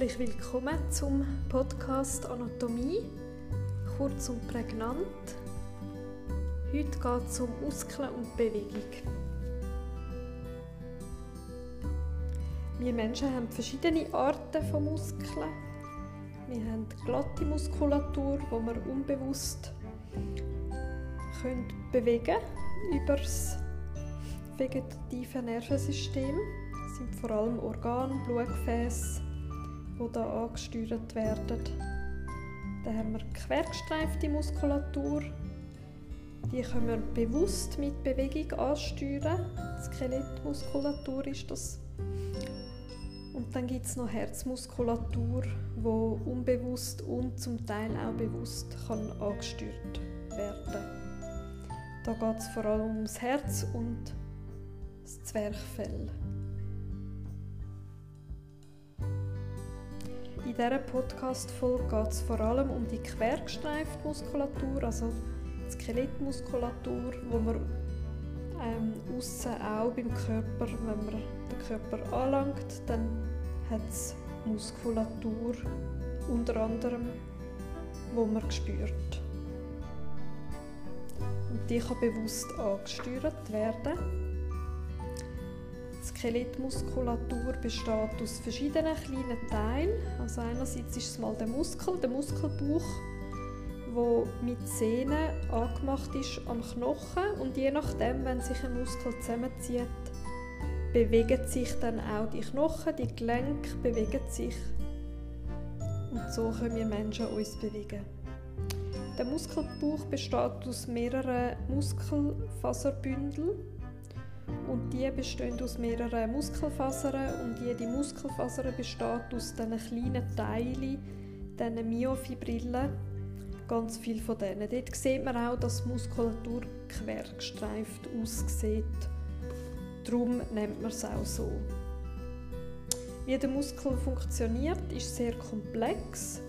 Herzlich willkommen zum Podcast Anatomie, kurz und prägnant. Heute geht es um Muskeln und Bewegung. Wir Menschen haben verschiedene Arten von Muskeln. Wir haben glatte Muskulatur, die wir unbewusst können bewegen über das vegetative Nervensystem. Das sind vor allem Organe, Blutgefäße, die hier angesteuert werden. Dann haben wir quergestreifte Muskulatur. Die können wir bewusst mit Bewegung ansteuern. Die Skelettmuskulatur ist das. Und dann gibt es noch Herzmuskulatur, die unbewusst und zum Teil auch bewusst kann angesteuert werden Da geht es vor allem ums Herz und das Zwerchfell. In dieser Podcast-Folge geht es vor allem um die quergestreifte Muskulatur, also die Skelettmuskulatur, wo man ähm, aussen auch beim Körper, wenn man den Körper anlangt, dann hat es Muskulatur unter anderem, wo man spürt. Und die kann bewusst angesteuert werden. Skelettmuskulatur besteht aus verschiedenen kleinen Teilen. Also einerseits ist es mal der Muskel, der Muskelbauch, wo mit Sehnen angemacht ist am Knochen und je nachdem, wenn sich ein Muskel zusammenzieht, bewegen sich dann auch die Knochen, die Gelenke bewegen sich und so können wir Menschen uns bewegen. Der Muskelbauch besteht aus mehreren Muskelfaserbündeln und die bestehen aus mehreren Muskelfasern und jede Muskelfaser besteht aus diesen kleinen Teilen, diesen Myofibrillen, ganz viel von denen. Dort sieht man auch, dass die Muskulatur quergestreift aussieht. Darum nennt man es auch so. Wie der Muskel funktioniert, ist sehr komplex.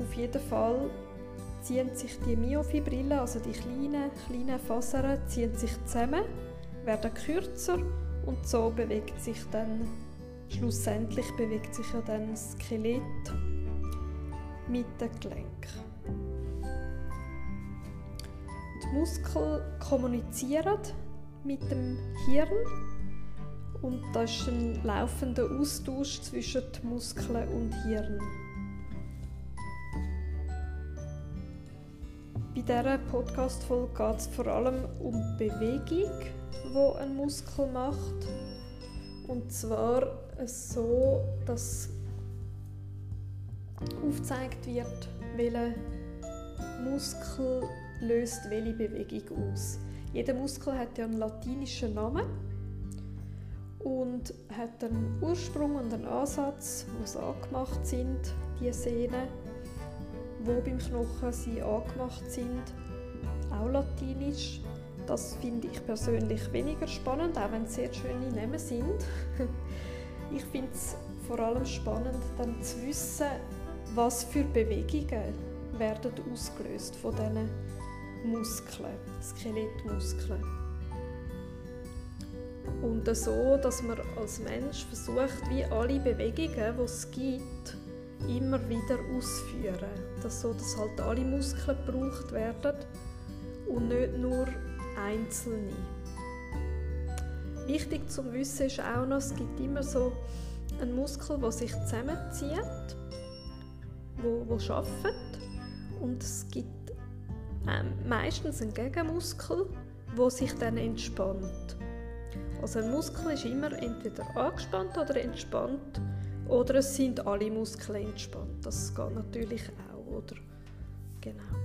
Auf jeden Fall ziehen sich die Myofibrillen, also die kleinen, kleinen Fasern, ziehen sich zusammen werden kürzer und so bewegt sich dann schlussendlich bewegt sich ja dann das Skelett mit den Gelenken. Die Muskeln kommunizieren mit dem Hirn und das ist ein laufender Austausch zwischen Muskeln und Hirn. Bei dieser Podcast-Folge geht es vor allem um Bewegung wo ein Muskel macht. Und zwar so, dass aufgezeigt wird, welcher Muskel löst welche Bewegung aus. Jeder Muskel hat ja einen latinischen Namen und hat einen Ursprung und einen Ansatz, wo sie angemacht sind, die Sehnen, wo beim Knochen sie angemacht sind, auch latinisch. Das finde ich persönlich weniger spannend, auch wenn es sehr schöne Namen sind. ich finde es vor allem spannend, dann zu wissen, was für Bewegungen werden ausgelöst von diesen Muskeln, Skelettmuskeln. Und so, dass man als Mensch versucht, wie alle Bewegungen, die es gibt, immer wieder auszuführen. Dass so, dass halt alle Muskeln gebraucht werden und nicht nur Einzelne. Wichtig zu wissen ist auch noch, es gibt immer so einen Muskel, der sich zusammenzieht, wo, wo arbeitet und es gibt ähm, meistens einen Gegenmuskel, der sich dann entspannt. Also ein Muskel ist immer entweder angespannt oder entspannt oder es sind alle Muskeln entspannt. Das geht natürlich auch, oder? Genau.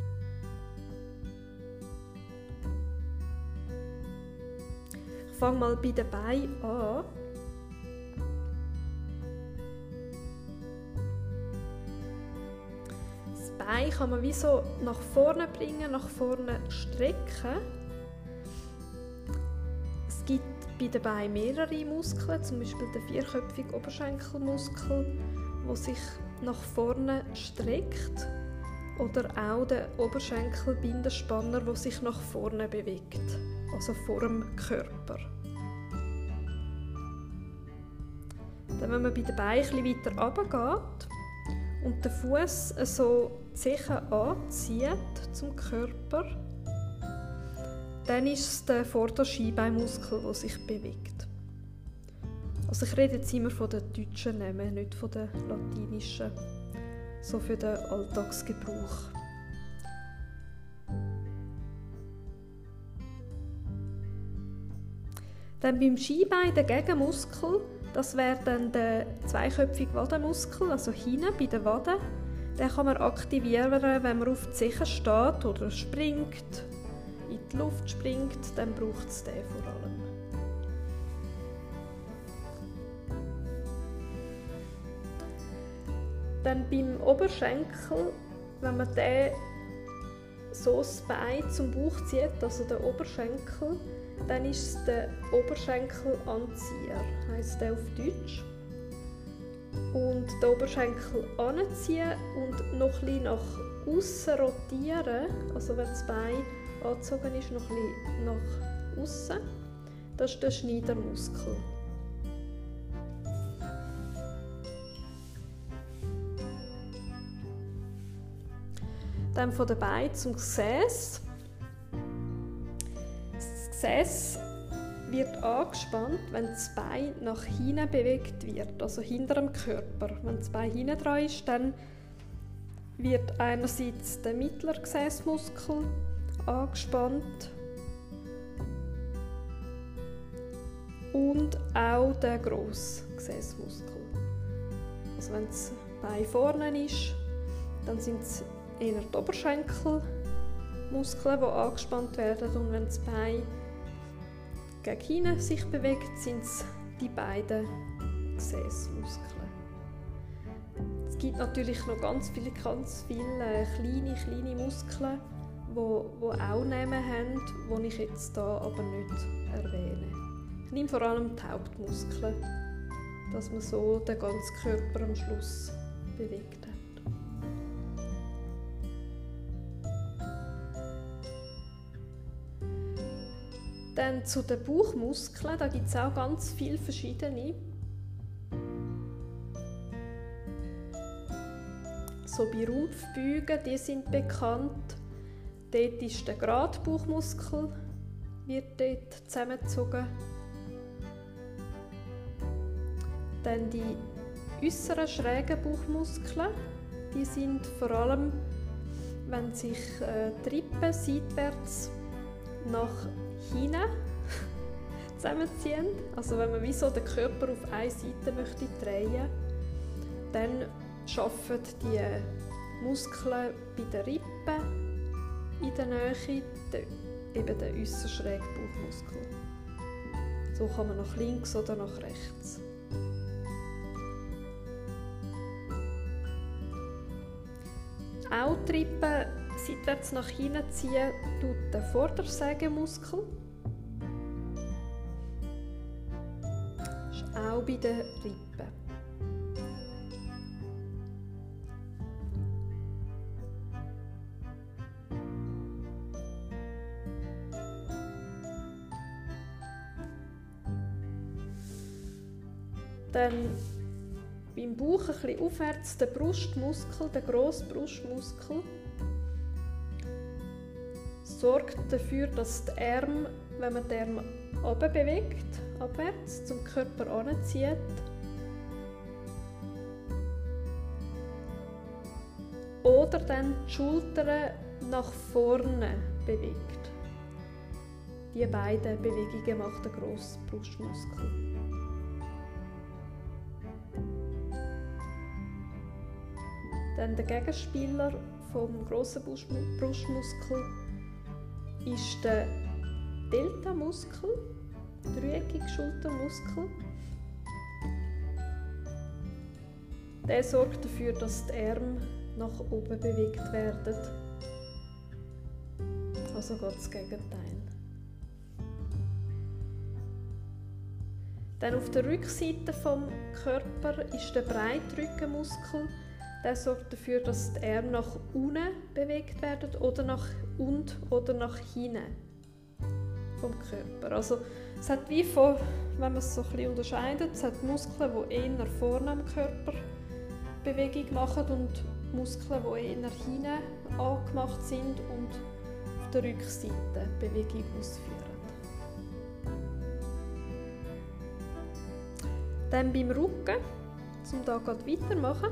Fange mal bei den Beinen an. Das Bein kann man wie so nach vorne bringen, nach vorne strecken. Es gibt bei den Beinen mehrere Muskeln, zum Beispiel den vierköpfigen Oberschenkelmuskel, der sich nach vorne streckt. Oder auch der Oberschenkelbindenspanner, der sich nach vorne bewegt also vor dem Körper. Dann, wenn man bei den Beinen weiter runtergeht und den Fuß so sicher anzieht zum Körper, dann ist es der Vorderscheinbeinmuskel, der sich bewegt. Also ich rede jetzt immer von den deutschen Namen, nicht von den latinischen, so für den Alltagsgebrauch. Dann beim Skibein der Gegenmuskel, das wäre dann der zweiköpfige Wadenmuskel, also hinten bei den Waden. Den kann man aktivieren, wenn man auf die Sicher steht oder springt, in die Luft springt, dann braucht es den vor allem. Dann beim Oberschenkel, wenn man den so das Bein zum Bauch zieht, also den Oberschenkel, dann ist es der Oberschenkelanzieher, heisst der auf Deutsch. Und den Oberschenkel anziehen und noch ein nach außen rotieren, also wenn das Bein angezogen ist, noch ein nach außen. Das ist der Schneidermuskel. Dann von der Bein zum Gesäß. Gesäß wird angespannt, wenn das Bein nach hinten bewegt wird, also hinter dem Körper. Wenn das Bein hinten dran ist, dann wird einerseits der mittlere Gesäßmuskel angespannt und auch der grosse Gesäßmuskel. Also wenn das Bein vorne ist, dann sind es eher die Oberschenkelmuskeln, die angespannt werden und wenn das Bein gegen hinten sich bewegt, sind es die beiden Gesäßmuskeln. Es gibt natürlich noch ganz viele, ganz viele kleine, kleine Muskeln, die wo auch Namen haben, die ich jetzt hier aber nicht erwähne. Ich nehme vor allem die Hauptmuskeln, dass man so den ganzen Körper am Schluss bewegt Dann zu den Bauchmuskeln, da gibt es auch ganz viele verschiedene. So bei Rumpfbeugen, die sind bekannt. Dort ist der Gradbauchmuskel, wird dort zusammengezogen. Dann die äußeren schrägen Bauchmuskeln, die sind vor allem, wenn sich äh, die Rippen seitwärts nach hinten zusammenziehen. Also wenn man wie so den Körper auf eine Seite möchte drehen, dann schaffen die Muskeln bei den Rippen in der Nähe den, eben den äußeren schrägen Bauchmuskel. So kann man nach links oder nach rechts. Auch die Rippen seitwärts nach hinten ziehen, tut der Vordersägemuskel. Ist auch bei den Rippen. Dann beim Bauch ein bisschen aufwärts der Brustmuskel, der grosse Brustmuskel sorgt dafür, dass die Arme, wenn man die Arme bewegt, abwärts zum Körper anzieht, oder dann die Schultern nach vorne bewegt. Die beiden Bewegungen macht der grosse Brustmuskel. Dann der Gegenspieler vom grossen Brustmuskel ist der Delta-Muskel, dreieckige Schultermuskel. Der sorgt dafür, dass die Arme nach oben bewegt werden. Also geht das Gegenteil. Dann auf der Rückseite vom Körper ist der Breitrückenmuskel. Der sorgt dafür, dass die Arme nach unten bewegt werden oder nach und oder nach hinten. vom Körper. Also es hat wie von, wenn man es so ein unterscheidet, es hat Muskeln, die eher vorne am Körper Bewegung machen und Muskeln, die eher hinten angemacht sind und auf der Rückseite Bewegung ausführen. Dann beim Rücken, um da weitermachen,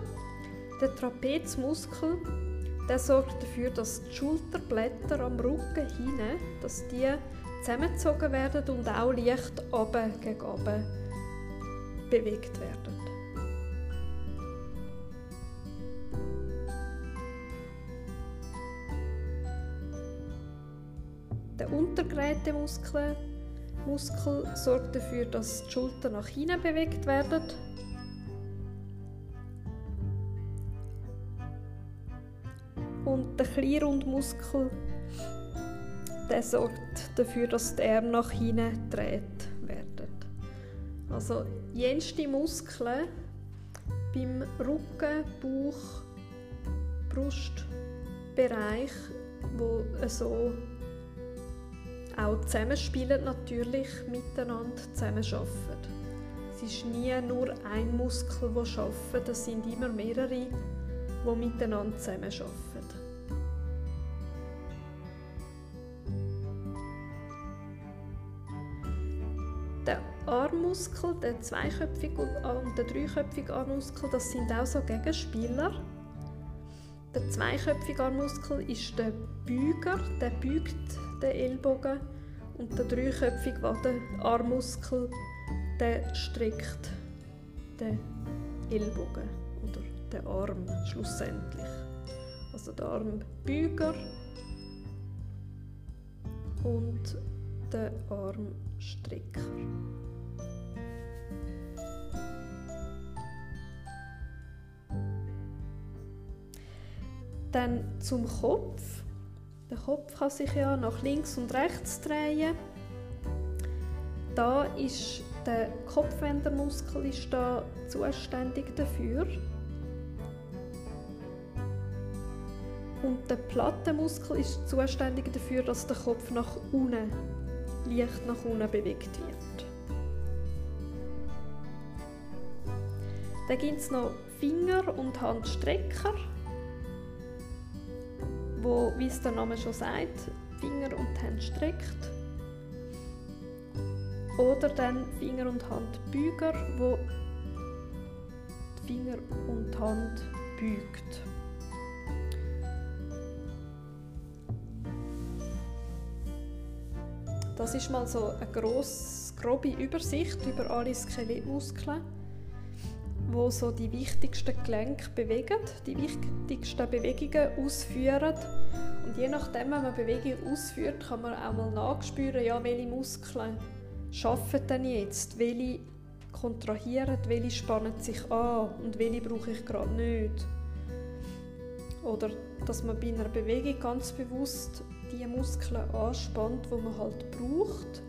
der Trapezmuskel der sorgt dafür, dass die Schulterblätter am Rücken hinten, dass die zusammengezogen werden und auch leicht oben gegen oben bewegt werden. Der untergeräte Muskel, Muskel sorgt dafür, dass die Schultern nach hinten bewegt werden und der Kleinrundmuskel der sorgt dafür, dass die Arme nach hinten gedreht werden. Also jenste Muskeln beim Rücken, Bauch, Brustbereich, wo so auch zusammenspielen, natürlich miteinander zusammenarbeiten. Es ist nie nur ein Muskel, der arbeitet, es sind immer mehrere, die miteinander zusammenarbeiten. Armmuskel, der zweiköpfige und der dreiköpfige Armmuskel, das sind auch so Gegenspieler. Der zweiköpfige Armmuskel ist der Büger, der bügt den Ellbogen und der dreiköpfige Armmuskel, der streckt den Ellbogen oder den Arm schlussendlich. Also der Armbüger und der Armstrecker. Dann zum Kopf. Der Kopf kann sich ja nach links und rechts drehen. Da ist der Kopfwendermuskel ist da zuständig dafür. Und der Plattenmuskel ist zuständig dafür, dass der Kopf nach unten leicht nach unten bewegt wird. Dann gibt es noch Finger- und Handstrecker, wo, wie es der Name schon sagt, Finger und Hand streckt. Oder dann Finger- und Handbüger, wo die Finger und Hand bügt. Das ist mal so eine grosse, grobe Übersicht über alle Skelettmuskeln, wo so die wichtigsten Gelenke bewegen, die wichtigsten Bewegungen ausführen. Und je nachdem, wenn man Bewegung ausführt, kann man auch mal nachspüren, ja, welche Muskeln arbeiten denn jetzt, welche kontrahieren, welche spannen sich an und welche brauche ich gerade nicht. Oder dass man bei einer Bewegung ganz bewusst die Muskeln anspannt, die man halt braucht.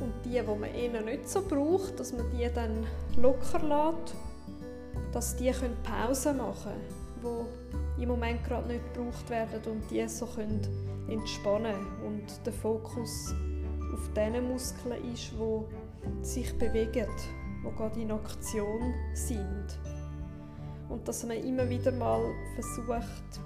Und die, die man eher nicht so braucht, dass man die dann locker lässt, dass die können Pause machen können, die im Moment gerade nicht gebraucht werden und die so können entspannen und der Fokus auf diesen Muskeln ist, die sich bewegen, die gerade in Aktion sind. Und dass man immer wieder mal versucht,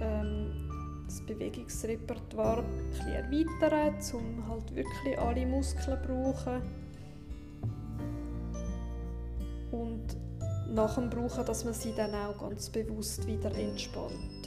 ähm, das Bewegungsrepertoire ein erweitern, um halt wirklich alle Muskeln zu brauchen. Und nach dem Brauchen, dass man sie dann auch ganz bewusst wieder entspannt.